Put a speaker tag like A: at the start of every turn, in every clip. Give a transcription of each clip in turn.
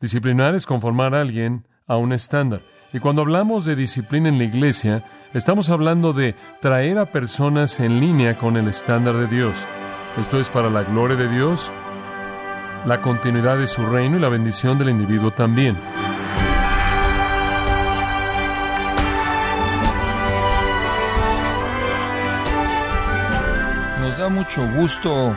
A: Disciplinar es conformar a alguien a un estándar. Y cuando hablamos de disciplina en la iglesia, estamos hablando de traer a personas en línea con el estándar de Dios. Esto es para la gloria de Dios, la continuidad de su reino y la bendición del individuo también.
B: Nos da mucho gusto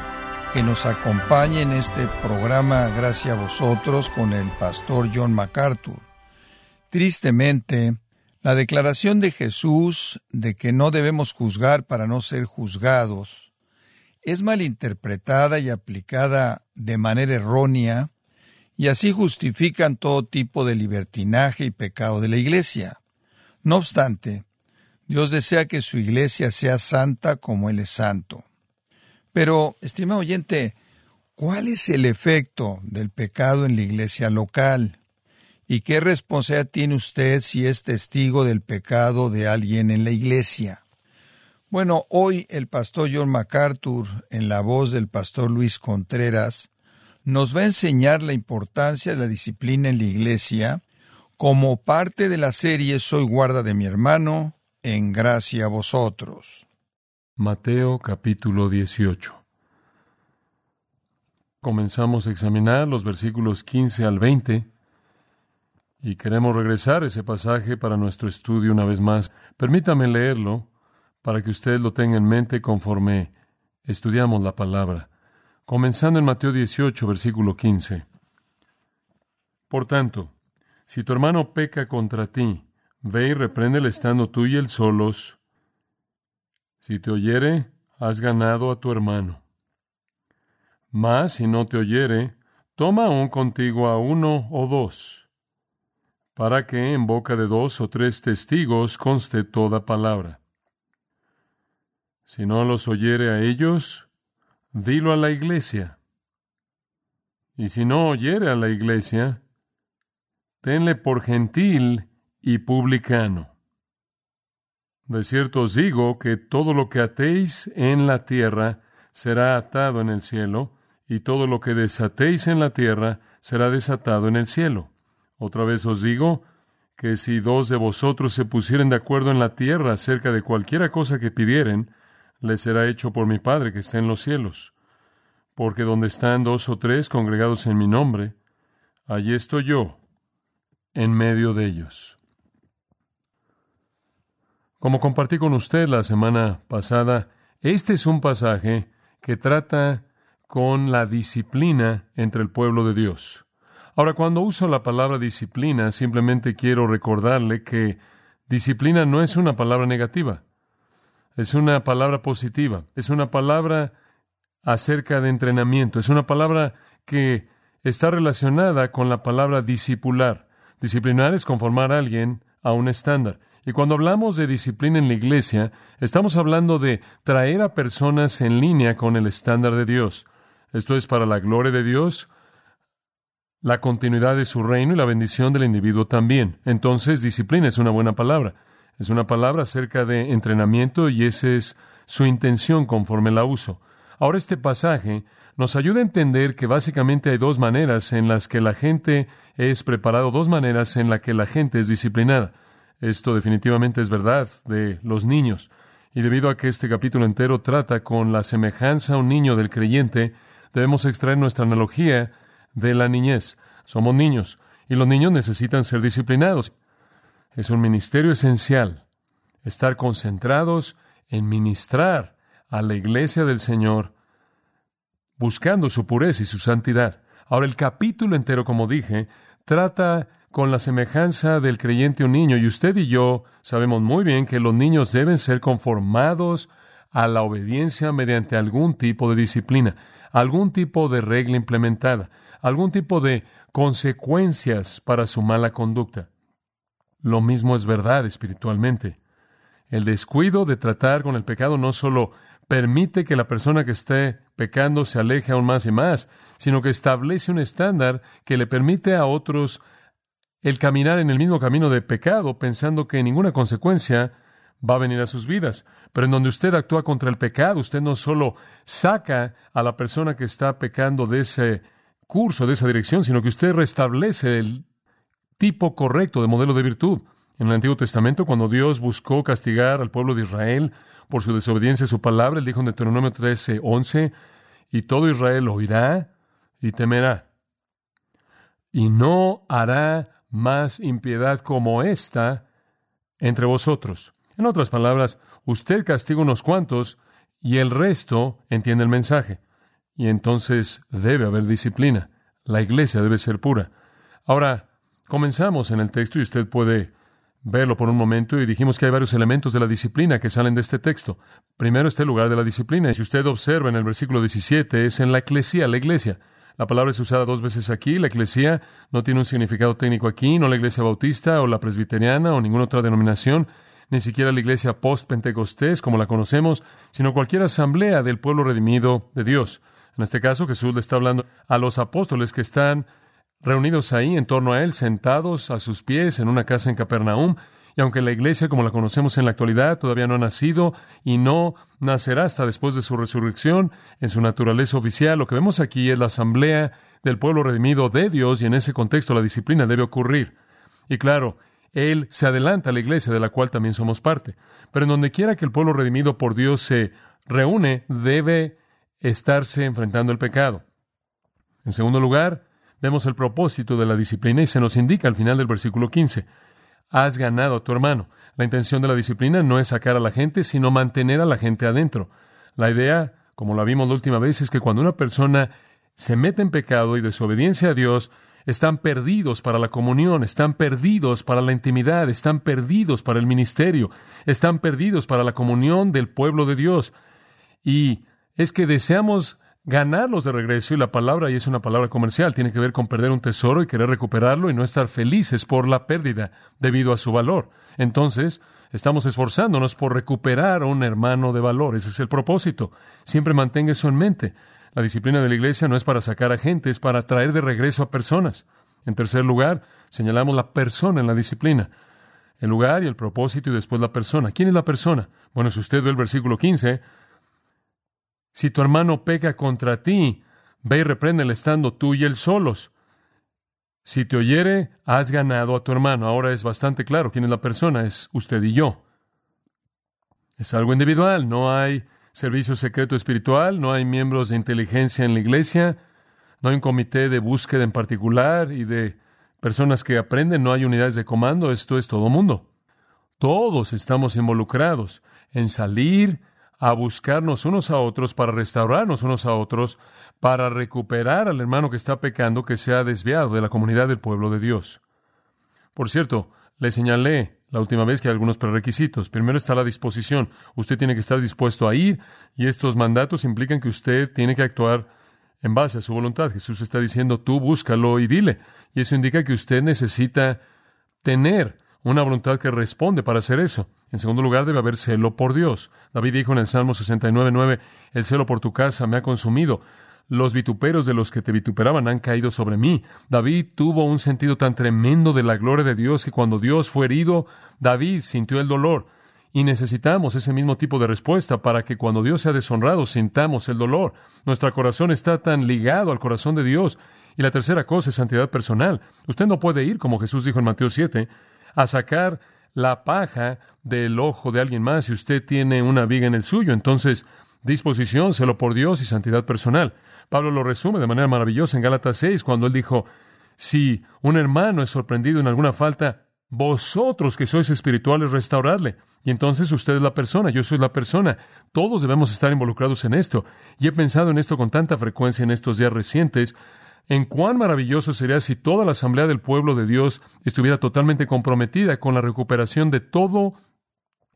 B: que nos acompañe en este programa Gracias a vosotros con el pastor John MacArthur. Tristemente, la declaración de Jesús de que no debemos juzgar para no ser juzgados es malinterpretada y aplicada de manera errónea y así justifican todo tipo de libertinaje y pecado de la Iglesia. No obstante, Dios desea que su Iglesia sea santa como Él es santo. Pero, estimado oyente, ¿cuál es el efecto del pecado en la iglesia local? ¿Y qué responsabilidad tiene usted si es testigo del pecado de alguien en la iglesia? Bueno, hoy el pastor John MacArthur, en la voz del pastor Luis Contreras, nos va a enseñar la importancia de la disciplina en la iglesia como parte de la serie Soy guarda de mi hermano, en gracia a vosotros.
A: Mateo capítulo 18. Comenzamos a examinar los versículos 15 al 20 y queremos regresar ese pasaje para nuestro estudio una vez más. Permítame leerlo para que usted lo tenga en mente conforme estudiamos la palabra. Comenzando en Mateo 18, versículo 15. Por tanto, si tu hermano peca contra ti, ve y repréndele estando tú y él solos, si te oyere, has ganado a tu hermano. Mas si no te oyere, toma aún contigo a uno o dos, para que en boca de dos o tres testigos conste toda palabra. Si no los oyere a ellos, dilo a la iglesia. Y si no oyere a la iglesia, tenle por gentil y publicano. De cierto os digo que todo lo que atéis en la tierra será atado en el cielo, y todo lo que desatéis en la tierra será desatado en el cielo. Otra vez os digo que si dos de vosotros se pusieren de acuerdo en la tierra acerca de cualquiera cosa que pidieren, les será hecho por mi Padre que está en los cielos. Porque donde están dos o tres congregados en mi nombre, allí estoy yo, en medio de ellos. Como compartí con usted la semana pasada, este es un pasaje que trata con la disciplina entre el pueblo de Dios. Ahora, cuando uso la palabra disciplina, simplemente quiero recordarle que disciplina no es una palabra negativa, es una palabra positiva, es una palabra acerca de entrenamiento, es una palabra que está relacionada con la palabra discipular. Disciplinar es conformar a alguien a un estándar. Y cuando hablamos de disciplina en la iglesia, estamos hablando de traer a personas en línea con el estándar de Dios. Esto es para la gloria de Dios, la continuidad de su reino y la bendición del individuo también. Entonces, disciplina es una buena palabra. Es una palabra acerca de entrenamiento y esa es su intención conforme la uso. Ahora este pasaje nos ayuda a entender que básicamente hay dos maneras en las que la gente es preparado, dos maneras en las que la gente es disciplinada. Esto definitivamente es verdad de los niños. Y debido a que este capítulo entero trata con la semejanza a un niño del creyente, debemos extraer nuestra analogía de la niñez. Somos niños y los niños necesitan ser disciplinados. Es un ministerio esencial estar concentrados en ministrar a la iglesia del Señor, buscando su pureza y su santidad. Ahora el capítulo entero, como dije, trata con la semejanza del creyente un niño, y usted y yo sabemos muy bien que los niños deben ser conformados a la obediencia mediante algún tipo de disciplina, algún tipo de regla implementada, algún tipo de consecuencias para su mala conducta. Lo mismo es verdad espiritualmente. El descuido de tratar con el pecado no solo permite que la persona que esté pecando se aleje aún más y más, sino que establece un estándar que le permite a otros el caminar en el mismo camino de pecado, pensando que ninguna consecuencia va a venir a sus vidas. Pero en donde usted actúa contra el pecado, usted no solo saca a la persona que está pecando de ese curso de esa dirección, sino que usted restablece el tipo correcto de modelo de virtud. En el Antiguo Testamento, cuando Dios buscó castigar al pueblo de Israel por su desobediencia a su palabra, él dijo en Deuteronomio 13, 11, y todo Israel oirá y temerá. Y no hará más impiedad como esta entre vosotros. En otras palabras, usted castiga unos cuantos y el resto entiende el mensaje. Y entonces debe haber disciplina. La iglesia debe ser pura. Ahora, comenzamos en el texto y usted puede verlo por un momento y dijimos que hay varios elementos de la disciplina que salen de este texto. Primero está el lugar de la disciplina y si usted observa en el versículo 17 es en la eclesia, la iglesia. La palabra es usada dos veces aquí. La iglesia no tiene un significado técnico aquí, no la iglesia bautista o la presbiteriana o ninguna otra denominación, ni siquiera la iglesia post-pentecostés como la conocemos, sino cualquier asamblea del pueblo redimido de Dios. En este caso, Jesús le está hablando a los apóstoles que están reunidos ahí en torno a él, sentados a sus pies en una casa en Capernaum, y aunque la iglesia como la conocemos en la actualidad todavía no ha nacido y no nacerá hasta después de su resurrección en su naturaleza oficial, lo que vemos aquí es la asamblea del pueblo redimido de Dios y en ese contexto la disciplina debe ocurrir. Y claro, Él se adelanta a la iglesia de la cual también somos parte. Pero en donde quiera que el pueblo redimido por Dios se reúne, debe estarse enfrentando el pecado. En segundo lugar, vemos el propósito de la disciplina y se nos indica al final del versículo 15. Has ganado a tu hermano. La intención de la disciplina no es sacar a la gente, sino mantener a la gente adentro. La idea, como la vimos la última vez, es que cuando una persona se mete en pecado y desobediencia a Dios, están perdidos para la comunión, están perdidos para la intimidad, están perdidos para el ministerio, están perdidos para la comunión del pueblo de Dios. Y es que deseamos ganarlos de regreso y la palabra, y es una palabra comercial, tiene que ver con perder un tesoro y querer recuperarlo y no estar felices por la pérdida debido a su valor. Entonces, estamos esforzándonos por recuperar a un hermano de valor. Ese es el propósito. Siempre mantenga eso en mente. La disciplina de la iglesia no es para sacar a gente, es para traer de regreso a personas. En tercer lugar, señalamos la persona en la disciplina. El lugar y el propósito y después la persona. ¿Quién es la persona? Bueno, si usted ve el versículo 15, si tu hermano peca contra ti, ve y repréndele estando tú y él solos. Si te oyere, has ganado a tu hermano. Ahora es bastante claro quién es la persona, es usted y yo. Es algo individual, no hay servicio secreto espiritual, no hay miembros de inteligencia en la iglesia, no hay un comité de búsqueda en particular y de personas que aprenden, no hay unidades de comando, esto es todo mundo. Todos estamos involucrados en salir a buscarnos unos a otros para restaurarnos unos a otros, para recuperar al hermano que está pecando, que se ha desviado de la comunidad del pueblo de Dios. Por cierto, le señalé la última vez que hay algunos prerequisitos. Primero está la disposición. Usted tiene que estar dispuesto a ir y estos mandatos implican que usted tiene que actuar en base a su voluntad. Jesús está diciendo, tú búscalo y dile. Y eso indica que usted necesita tener una voluntad que responde para hacer eso. En segundo lugar, debe haber celo por Dios. David dijo en el Salmo 69.9, el celo por tu casa me ha consumido. Los vituperos de los que te vituperaban han caído sobre mí. David tuvo un sentido tan tremendo de la gloria de Dios que cuando Dios fue herido, David sintió el dolor. Y necesitamos ese mismo tipo de respuesta para que cuando Dios sea deshonrado sintamos el dolor. Nuestro corazón está tan ligado al corazón de Dios. Y la tercera cosa es santidad personal. Usted no puede ir, como Jesús dijo en Mateo 7, a sacar la paja del ojo de alguien más si usted tiene una viga en el suyo. Entonces, disposición, celo por Dios y santidad personal. Pablo lo resume de manera maravillosa en Gálatas 6, cuando él dijo, si un hermano es sorprendido en alguna falta, vosotros que sois espirituales, restauradle. Y entonces usted es la persona, yo soy la persona. Todos debemos estar involucrados en esto. Y he pensado en esto con tanta frecuencia en estos días recientes, en cuán maravilloso sería si toda la asamblea del pueblo de Dios estuviera totalmente comprometida con la recuperación de todo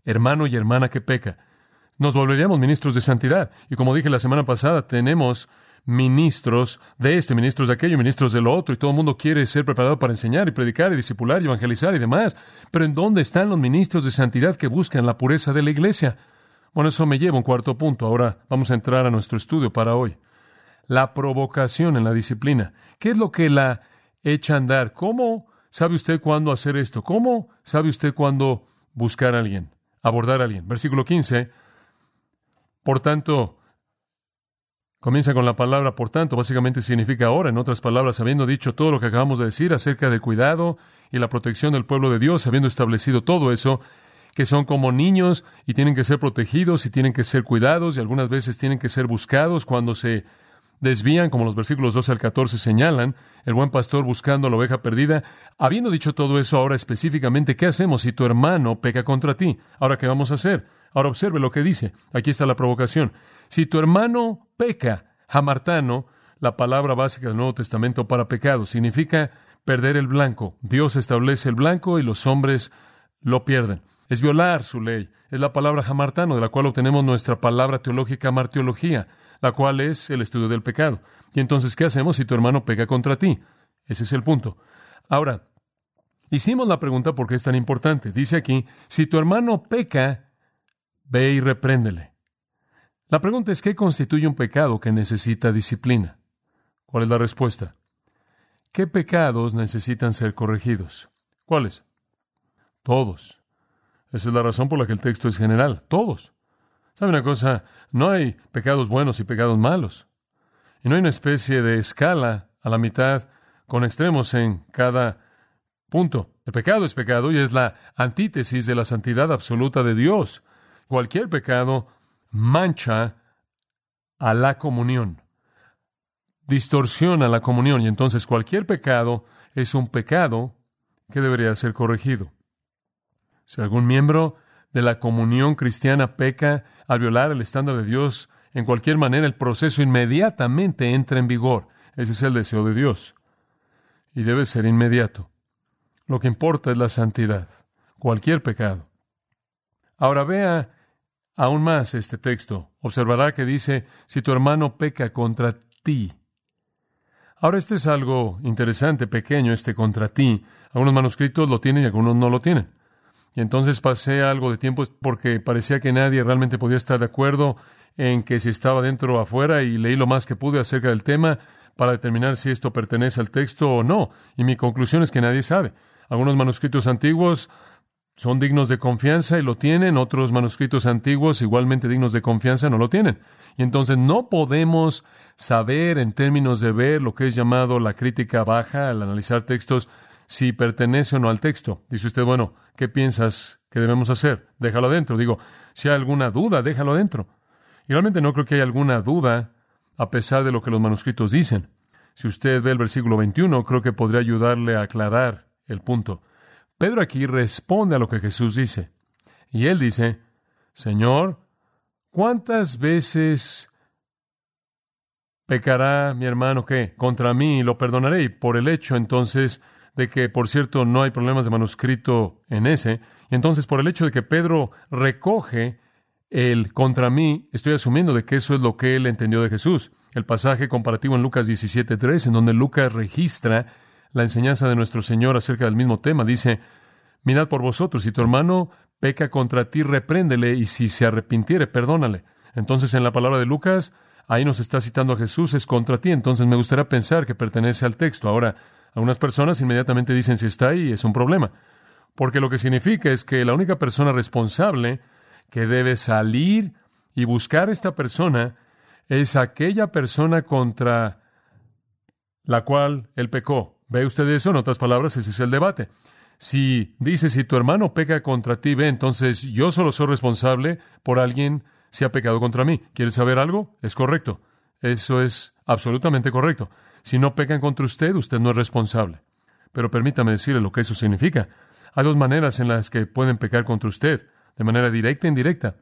A: hermano y hermana que peca. Nos volveríamos ministros de santidad. Y como dije la semana pasada, tenemos ministros de esto, ministros de aquello, ministros de lo otro, y todo el mundo quiere ser preparado para enseñar y predicar y discipular y evangelizar y demás. Pero ¿en dónde están los ministros de santidad que buscan la pureza de la iglesia? Bueno, eso me lleva a un cuarto punto. Ahora vamos a entrar a nuestro estudio para hoy la provocación en la disciplina. ¿Qué es lo que la echa a andar? ¿Cómo sabe usted cuándo hacer esto? ¿Cómo sabe usted cuándo buscar a alguien, abordar a alguien? Versículo 15. Por tanto, Comienza con la palabra por tanto, básicamente significa ahora, en otras palabras, habiendo dicho todo lo que acabamos de decir acerca del cuidado y la protección del pueblo de Dios, habiendo establecido todo eso, que son como niños y tienen que ser protegidos y tienen que ser cuidados y algunas veces tienen que ser buscados cuando se desvían, como los versículos 12 al 14 señalan, el buen pastor buscando la oveja perdida. Habiendo dicho todo eso, ahora específicamente, ¿qué hacemos si tu hermano peca contra ti? Ahora, ¿qué vamos a hacer? Ahora observe lo que dice. Aquí está la provocación. Si tu hermano peca, hamartano, la palabra básica del Nuevo Testamento para pecado, significa perder el blanco. Dios establece el blanco y los hombres lo pierden. Es violar su ley. Es la palabra hamartano, de la cual obtenemos nuestra palabra teológica martiología la cual es el estudio del pecado. Y entonces, ¿qué hacemos si tu hermano peca contra ti? Ese es el punto. Ahora, hicimos la pregunta por qué es tan importante. Dice aquí, si tu hermano peca, ve y repréndele. La pregunta es, ¿qué constituye un pecado que necesita disciplina? ¿Cuál es la respuesta? ¿Qué pecados necesitan ser corregidos? ¿Cuáles? Todos. Esa es la razón por la que el texto es general. Todos. ¿Sabe una cosa? No hay pecados buenos y pecados malos. Y no hay una especie de escala a la mitad con extremos en cada punto. El pecado es pecado y es la antítesis de la santidad absoluta de Dios. Cualquier pecado mancha a la comunión, distorsiona la comunión y entonces cualquier pecado es un pecado que debería ser corregido. Si algún miembro de la comunión cristiana peca al violar el estándar de Dios, en cualquier manera el proceso inmediatamente entra en vigor. Ese es el deseo de Dios. Y debe ser inmediato. Lo que importa es la santidad, cualquier pecado. Ahora vea aún más este texto. Observará que dice, si tu hermano peca contra ti. Ahora, esto es algo interesante, pequeño, este contra ti. Algunos manuscritos lo tienen y algunos no lo tienen. Y entonces pasé algo de tiempo porque parecía que nadie realmente podía estar de acuerdo en que si estaba dentro o afuera y leí lo más que pude acerca del tema para determinar si esto pertenece al texto o no. Y mi conclusión es que nadie sabe. Algunos manuscritos antiguos son dignos de confianza y lo tienen, otros manuscritos antiguos igualmente dignos de confianza no lo tienen. Y entonces no podemos saber en términos de ver lo que es llamado la crítica baja al analizar textos si pertenece o no al texto. Dice usted, bueno, ¿qué piensas que debemos hacer? Déjalo adentro. Digo, si hay alguna duda, déjalo adentro. Y realmente no creo que haya alguna duda a pesar de lo que los manuscritos dicen. Si usted ve el versículo 21, creo que podría ayudarle a aclarar el punto. Pedro aquí responde a lo que Jesús dice. Y él dice, Señor, ¿cuántas veces pecará mi hermano que contra mí y lo perdonaré? Y por el hecho entonces de que, por cierto, no hay problemas de manuscrito en ese. Y entonces, por el hecho de que Pedro recoge el contra mí, estoy asumiendo de que eso es lo que él entendió de Jesús. El pasaje comparativo en Lucas 17.3, en donde Lucas registra la enseñanza de nuestro Señor acerca del mismo tema, dice, mirad por vosotros, si tu hermano peca contra ti, repréndele, y si se arrepintiere, perdónale. Entonces, en la palabra de Lucas, ahí nos está citando a Jesús, es contra ti. Entonces, me gustaría pensar que pertenece al texto. Ahora, algunas personas inmediatamente dicen si está ahí es un problema, porque lo que significa es que la única persona responsable que debe salir y buscar a esta persona es aquella persona contra la cual él pecó. ¿Ve usted eso? En otras palabras, ese es el debate. Si dice, si tu hermano peca contra ti, ve, entonces yo solo soy responsable por alguien si ha pecado contra mí. ¿Quieres saber algo? Es correcto. Eso es absolutamente correcto. Si no pecan contra usted, usted no es responsable. Pero permítame decirle lo que eso significa. Hay dos maneras en las que pueden pecar contra usted, de manera directa e indirecta.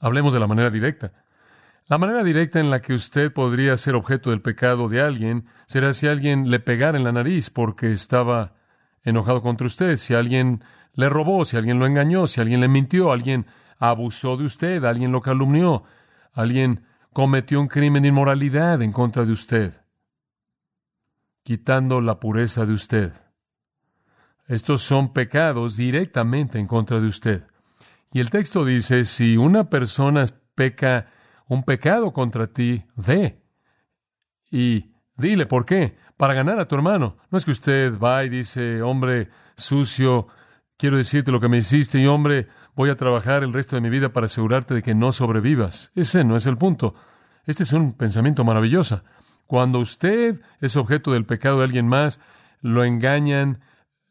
A: Hablemos de la manera directa. La manera directa en la que usted podría ser objeto del pecado de alguien será si alguien le pegara en la nariz porque estaba enojado contra usted, si alguien le robó, si alguien lo engañó, si alguien le mintió, alguien abusó de usted, alguien lo calumnió, alguien cometió un crimen de inmoralidad en contra de usted quitando la pureza de usted. Estos son pecados directamente en contra de usted. Y el texto dice, si una persona peca un pecado contra ti, ve y dile por qué, para ganar a tu hermano. No es que usted va y dice, hombre sucio, quiero decirte lo que me hiciste y hombre, voy a trabajar el resto de mi vida para asegurarte de que no sobrevivas. Ese no es el punto. Este es un pensamiento maravilloso. Cuando usted es objeto del pecado de alguien más, lo engañan,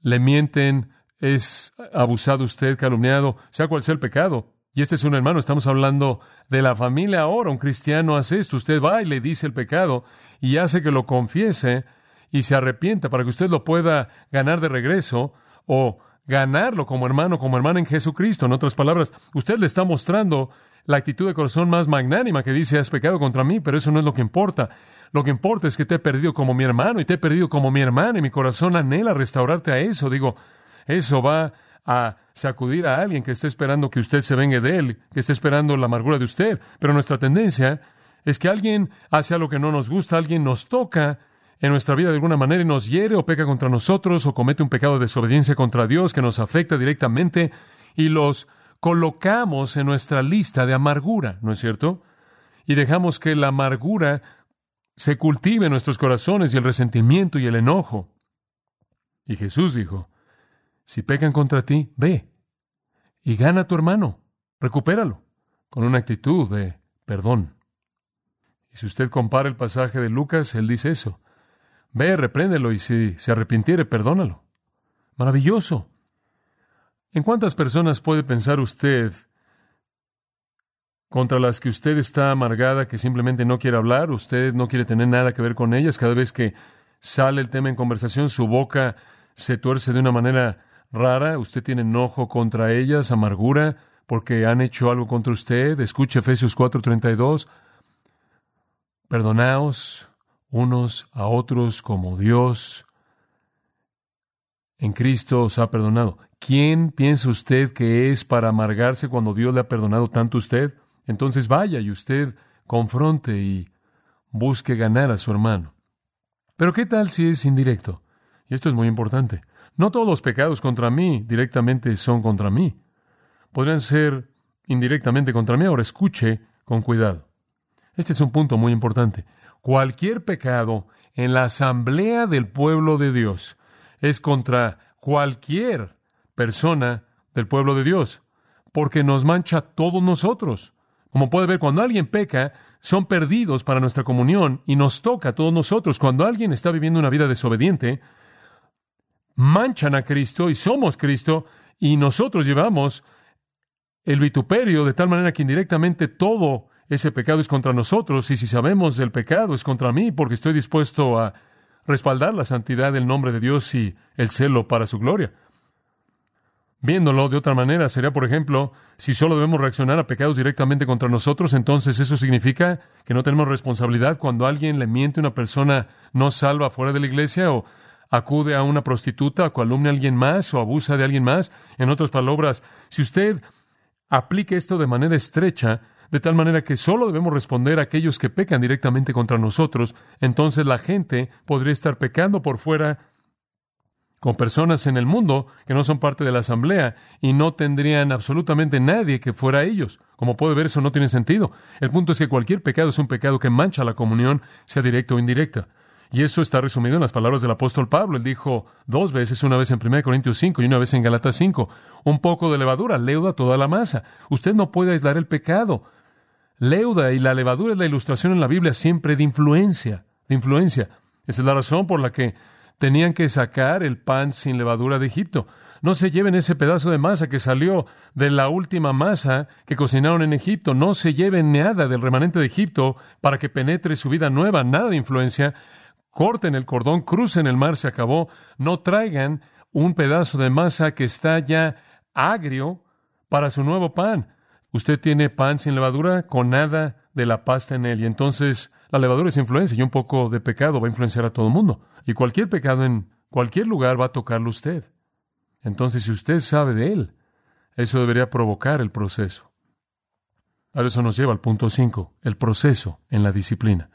A: le mienten, es abusado usted, calumniado, sea cual sea el pecado. Y este es un hermano, estamos hablando de la familia ahora. Un cristiano hace esto. Usted va y le dice el pecado y hace que lo confiese y se arrepienta para que usted lo pueda ganar de regreso o ganarlo como hermano, como hermana en Jesucristo. En otras palabras, usted le está mostrando la actitud de corazón más magnánima que dice, has pecado contra mí, pero eso no es lo que importa. Lo que importa es que te he perdido como mi hermano y te he perdido como mi hermana y mi corazón anhela restaurarte a eso. Digo, eso va a sacudir a alguien que esté esperando que usted se vengue de él, que esté esperando la amargura de usted. Pero nuestra tendencia es que alguien hace algo que no nos gusta, alguien nos toca en nuestra vida de alguna manera y nos hiere o peca contra nosotros o comete un pecado de desobediencia contra Dios que nos afecta directamente y los colocamos en nuestra lista de amargura, ¿no es cierto? Y dejamos que la amargura se cultive en nuestros corazones y el resentimiento y el enojo. Y Jesús dijo, si pecan contra ti, ve y gana a tu hermano, recupéralo, con una actitud de perdón. Y si usted compara el pasaje de Lucas, él dice eso. Ve, repréndelo y si se arrepintiere, perdónalo. Maravilloso. ¿En cuántas personas puede pensar usted contra las que usted está amargada, que simplemente no quiere hablar, usted no quiere tener nada que ver con ellas? Cada vez que sale el tema en conversación, su boca se tuerce de una manera rara, usted tiene enojo contra ellas, amargura, porque han hecho algo contra usted. Escuche Efesios 4:32. Perdonaos unos a otros como Dios en Cristo os ha perdonado. ¿Quién piensa usted que es para amargarse cuando Dios le ha perdonado tanto a usted? Entonces vaya y usted confronte y busque ganar a su hermano. Pero ¿qué tal si es indirecto? Y esto es muy importante. No todos los pecados contra mí directamente son contra mí. Podrían ser indirectamente contra mí. Ahora escuche con cuidado. Este es un punto muy importante. Cualquier pecado en la asamblea del pueblo de Dios es contra cualquier persona del pueblo de Dios, porque nos mancha a todos nosotros. Como puede ver, cuando alguien peca, son perdidos para nuestra comunión y nos toca a todos nosotros. Cuando alguien está viviendo una vida desobediente, manchan a Cristo y somos Cristo y nosotros llevamos el vituperio de tal manera que indirectamente todo ese pecado es contra nosotros y si sabemos del pecado es contra mí porque estoy dispuesto a respaldar la santidad del nombre de Dios y el celo para su gloria. Viéndolo de otra manera, sería, por ejemplo, si solo debemos reaccionar a pecados directamente contra nosotros, entonces eso significa que no tenemos responsabilidad cuando alguien le miente a una persona no salva fuera de la iglesia o acude a una prostituta o calumnia a alguien más o abusa de alguien más. En otras palabras, si usted aplica esto de manera estrecha, de tal manera que solo debemos responder a aquellos que pecan directamente contra nosotros, entonces la gente podría estar pecando por fuera con personas en el mundo que no son parte de la asamblea y no tendrían absolutamente nadie que fuera ellos. Como puede ver, eso no tiene sentido. El punto es que cualquier pecado es un pecado que mancha la comunión, sea directa o indirecta. Y eso está resumido en las palabras del apóstol Pablo. Él dijo dos veces, una vez en 1 Corintios 5 y una vez en Galatas 5, un poco de levadura leuda toda la masa. Usted no puede aislar el pecado leuda y la levadura es la ilustración en la Biblia siempre de influencia, de influencia. Esa es la razón por la que tenían que sacar el pan sin levadura de Egipto. No se lleven ese pedazo de masa que salió de la última masa que cocinaron en Egipto. No se lleven nada del remanente de Egipto para que penetre su vida nueva, nada de influencia. Corten el cordón, crucen el mar, se acabó. No traigan un pedazo de masa que está ya agrio para su nuevo pan. Usted tiene pan sin levadura con nada de la pasta en él. Y entonces la levadura es influencia y un poco de pecado va a influenciar a todo el mundo. Y cualquier pecado en cualquier lugar va a tocarlo usted. Entonces, si usted sabe de él, eso debería provocar el proceso. Ahora eso nos lleva al punto 5, el proceso en la disciplina.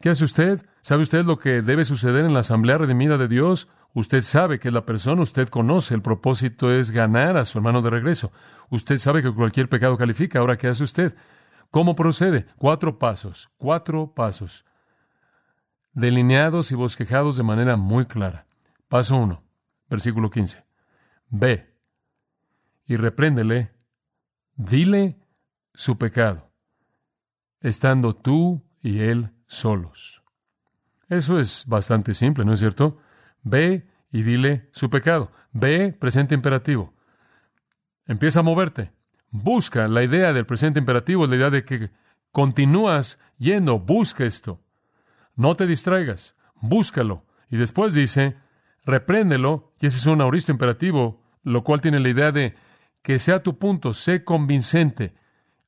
A: ¿Qué hace usted? ¿Sabe usted lo que debe suceder en la asamblea redimida de Dios? Usted sabe que es la persona, usted conoce, el propósito es ganar a su hermano de regreso. Usted sabe que cualquier pecado califica. Ahora, ¿qué hace usted? ¿Cómo procede? Cuatro pasos, cuatro pasos, delineados y bosquejados de manera muy clara. Paso uno, versículo 15. Ve y repréndele, dile su pecado. estando tú y él solos. Eso es bastante simple, ¿no es cierto? Ve y dile su pecado. Ve, presente imperativo. Empieza a moverte. Busca la idea del presente imperativo, la idea de que continúas yendo, busca esto. No te distraigas, búscalo. Y después dice, repréndelo, y ese es un auristo imperativo, lo cual tiene la idea de que sea tu punto, sé convincente.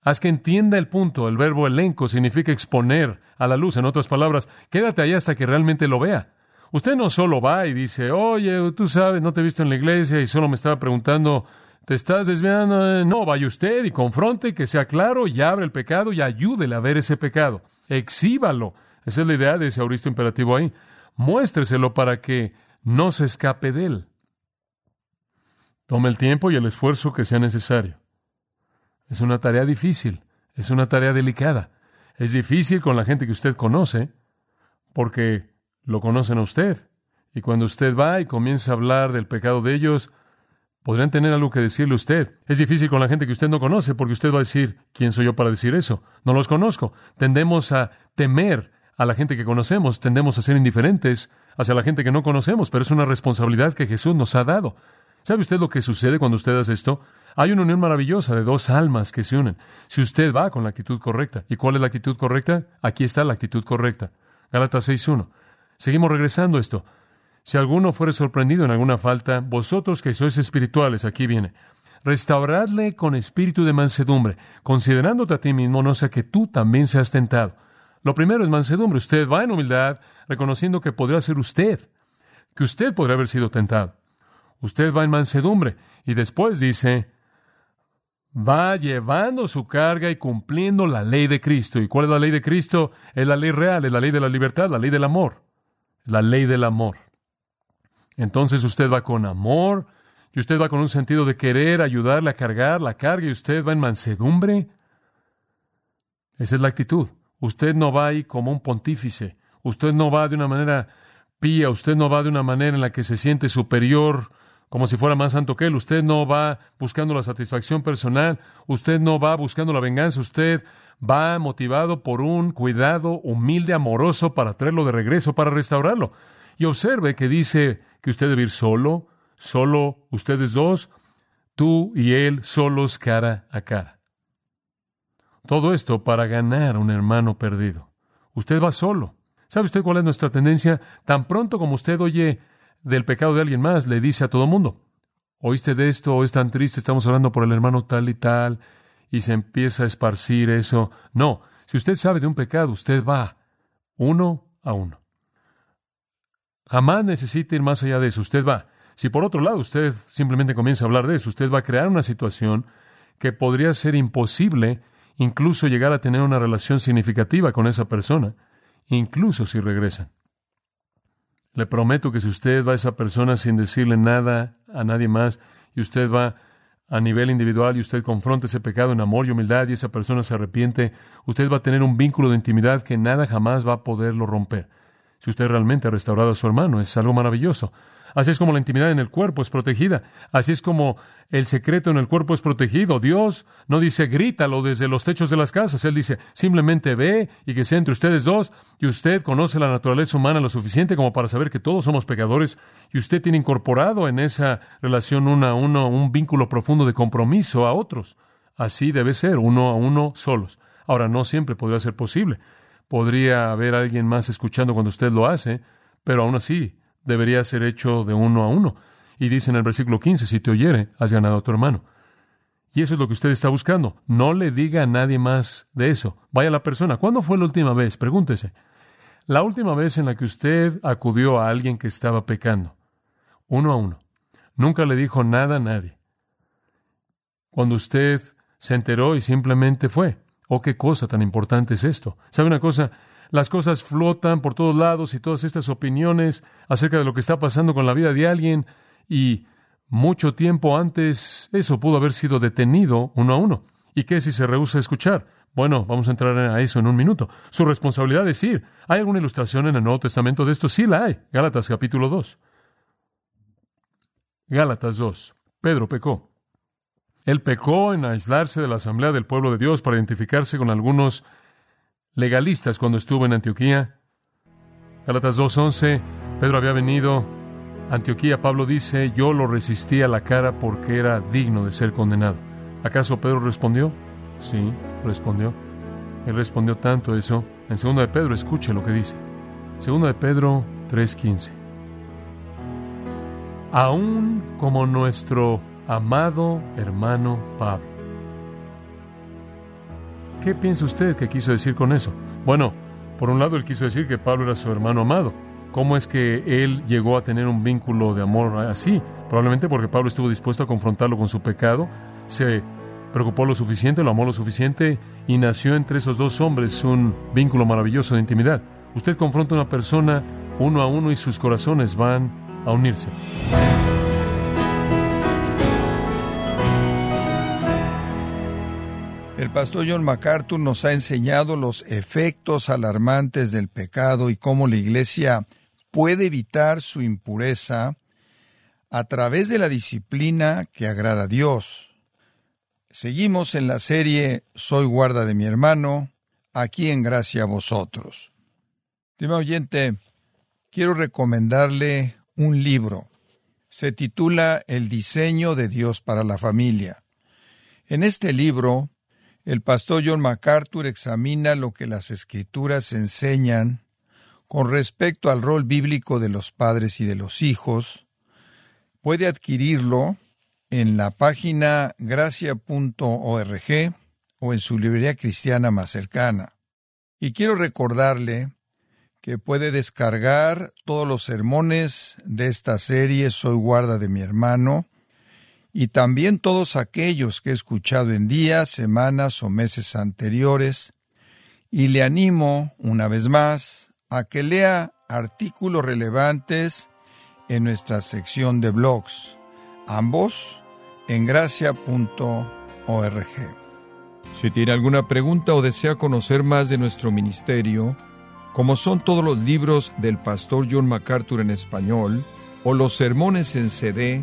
A: Haz que entienda el punto. El verbo elenco significa exponer a la luz. En otras palabras, quédate ahí hasta que realmente lo vea. Usted no solo va y dice, oye, tú sabes, no te he visto en la iglesia y solo me estaba preguntando, ¿te estás desviando? No, vaya usted y confronte, que sea claro y abre el pecado y ayúdele a ver ese pecado. Exhíbalo. Esa es la idea de ese auristo imperativo ahí. Muéstreselo para que no se escape de él. Tome el tiempo y el esfuerzo que sea necesario. Es una tarea difícil, es una tarea delicada. Es difícil con la gente que usted conoce, porque lo conocen a usted. Y cuando usted va y comienza a hablar del pecado de ellos, podrían tener algo que decirle a usted. Es difícil con la gente que usted no conoce, porque usted va a decir, ¿quién soy yo para decir eso? No los conozco. Tendemos a temer a la gente que conocemos, tendemos a ser indiferentes hacia la gente que no conocemos, pero es una responsabilidad que Jesús nos ha dado. ¿Sabe usted lo que sucede cuando usted hace esto? Hay una unión maravillosa de dos almas que se unen. Si usted va con la actitud correcta. ¿Y cuál es la actitud correcta? Aquí está la actitud correcta. Gálatas 6.1. Seguimos regresando a esto. Si alguno fuere sorprendido en alguna falta, vosotros que sois espirituales, aquí viene. Restauradle con espíritu de mansedumbre, considerándote a ti mismo, no sea que tú también seas tentado. Lo primero es mansedumbre. Usted va en humildad, reconociendo que podría ser usted, que usted podría haber sido tentado. Usted va en mansedumbre y después dice, va llevando su carga y cumpliendo la ley de Cristo. ¿Y cuál es la ley de Cristo? Es la ley real, es la ley de la libertad, la ley del amor. La ley del amor. Entonces usted va con amor y usted va con un sentido de querer ayudarle a cargar la carga y usted va en mansedumbre. Esa es la actitud. Usted no va ahí como un pontífice. Usted no va de una manera pía. Usted no va de una manera en la que se siente superior como si fuera más santo que él. Usted no va buscando la satisfacción personal, usted no va buscando la venganza, usted va motivado por un cuidado humilde, amoroso para traerlo de regreso, para restaurarlo. Y observe que dice que usted debe ir solo, solo ustedes dos, tú y él solos cara a cara. Todo esto para ganar a un hermano perdido. Usted va solo. ¿Sabe usted cuál es nuestra tendencia? Tan pronto como usted oye del pecado de alguien más, le dice a todo mundo, oíste de esto, es tan triste, estamos orando por el hermano tal y tal, y se empieza a esparcir eso. No, si usted sabe de un pecado, usted va uno a uno. Jamás necesita ir más allá de eso, usted va. Si por otro lado usted simplemente comienza a hablar de eso, usted va a crear una situación que podría ser imposible incluso llegar a tener una relación significativa con esa persona, incluso si regresan. Le prometo que si usted va a esa persona sin decirle nada a nadie más y usted va a nivel individual y usted confronta ese pecado en amor y humildad y esa persona se arrepiente, usted va a tener un vínculo de intimidad que nada jamás va a poderlo romper. Si usted realmente ha restaurado a su hermano, es algo maravilloso. Así es como la intimidad en el cuerpo es protegida. Así es como el secreto en el cuerpo es protegido. Dios no dice grítalo desde los techos de las casas. Él dice simplemente ve y que sea entre ustedes dos y usted conoce la naturaleza humana lo suficiente como para saber que todos somos pecadores y usted tiene incorporado en esa relación uno a uno un vínculo profundo de compromiso a otros. Así debe ser, uno a uno solos. Ahora, no siempre podría ser posible. Podría haber alguien más escuchando cuando usted lo hace, pero aún así debería ser hecho de uno a uno. Y dice en el versículo 15, si te oyere, has ganado a tu hermano. Y eso es lo que usted está buscando. No le diga a nadie más de eso. Vaya la persona. ¿Cuándo fue la última vez? Pregúntese. La última vez en la que usted acudió a alguien que estaba pecando. Uno a uno. Nunca le dijo nada a nadie. Cuando usted se enteró y simplemente fue. Oh, qué cosa tan importante es esto. ¿Sabe una cosa? Las cosas flotan por todos lados y todas estas opiniones acerca de lo que está pasando con la vida de alguien y mucho tiempo antes eso pudo haber sido detenido uno a uno. ¿Y qué si se rehúsa a escuchar? Bueno, vamos a entrar a eso en un minuto. Su responsabilidad es ir. ¿Hay alguna ilustración en el Nuevo Testamento de esto? Sí la hay. Gálatas capítulo 2. Gálatas 2. Pedro pecó. Él pecó en aislarse de la asamblea del pueblo de Dios para identificarse con algunos legalistas cuando estuvo en Antioquía. Galatas 2.11, Pedro había venido a Antioquía, Pablo dice, yo lo resistí a la cara porque era digno de ser condenado. ¿Acaso Pedro respondió? Sí, respondió. Él respondió tanto eso. En 2 de Pedro, escuche lo que dice. 2 de Pedro 3:15. Aún como nuestro amado hermano Pablo. ¿Qué piensa usted que quiso decir con eso? Bueno, por un lado él quiso decir que Pablo era su hermano amado. ¿Cómo es que él llegó a tener un vínculo de amor así? Probablemente porque Pablo estuvo dispuesto a confrontarlo con su pecado, se preocupó lo suficiente, lo amó lo suficiente y nació entre esos dos hombres un vínculo maravilloso de intimidad. Usted confronta a una persona uno a uno y sus corazones van a unirse.
B: El pastor John MacArthur nos ha enseñado los efectos alarmantes del pecado y cómo la iglesia puede evitar su impureza a través de la disciplina que agrada a Dios. Seguimos en la serie Soy guarda de mi hermano, aquí en Gracia a vosotros. Estimado oyente, quiero recomendarle un libro. Se titula El diseño de Dios para la familia. En este libro, el pastor John MacArthur examina lo que las escrituras enseñan con respecto al rol bíblico de los padres y de los hijos. Puede adquirirlo en la página gracia.org o en su librería cristiana más cercana. Y quiero recordarle que puede descargar todos los sermones de esta serie Soy guarda de mi hermano y también todos aquellos que he escuchado en días, semanas o meses anteriores, y le animo, una vez más, a que lea artículos relevantes en nuestra sección de blogs, ambos en gracia.org. Si tiene alguna pregunta o desea conocer más de nuestro ministerio, como son todos los libros del pastor John MacArthur en español o los sermones en CD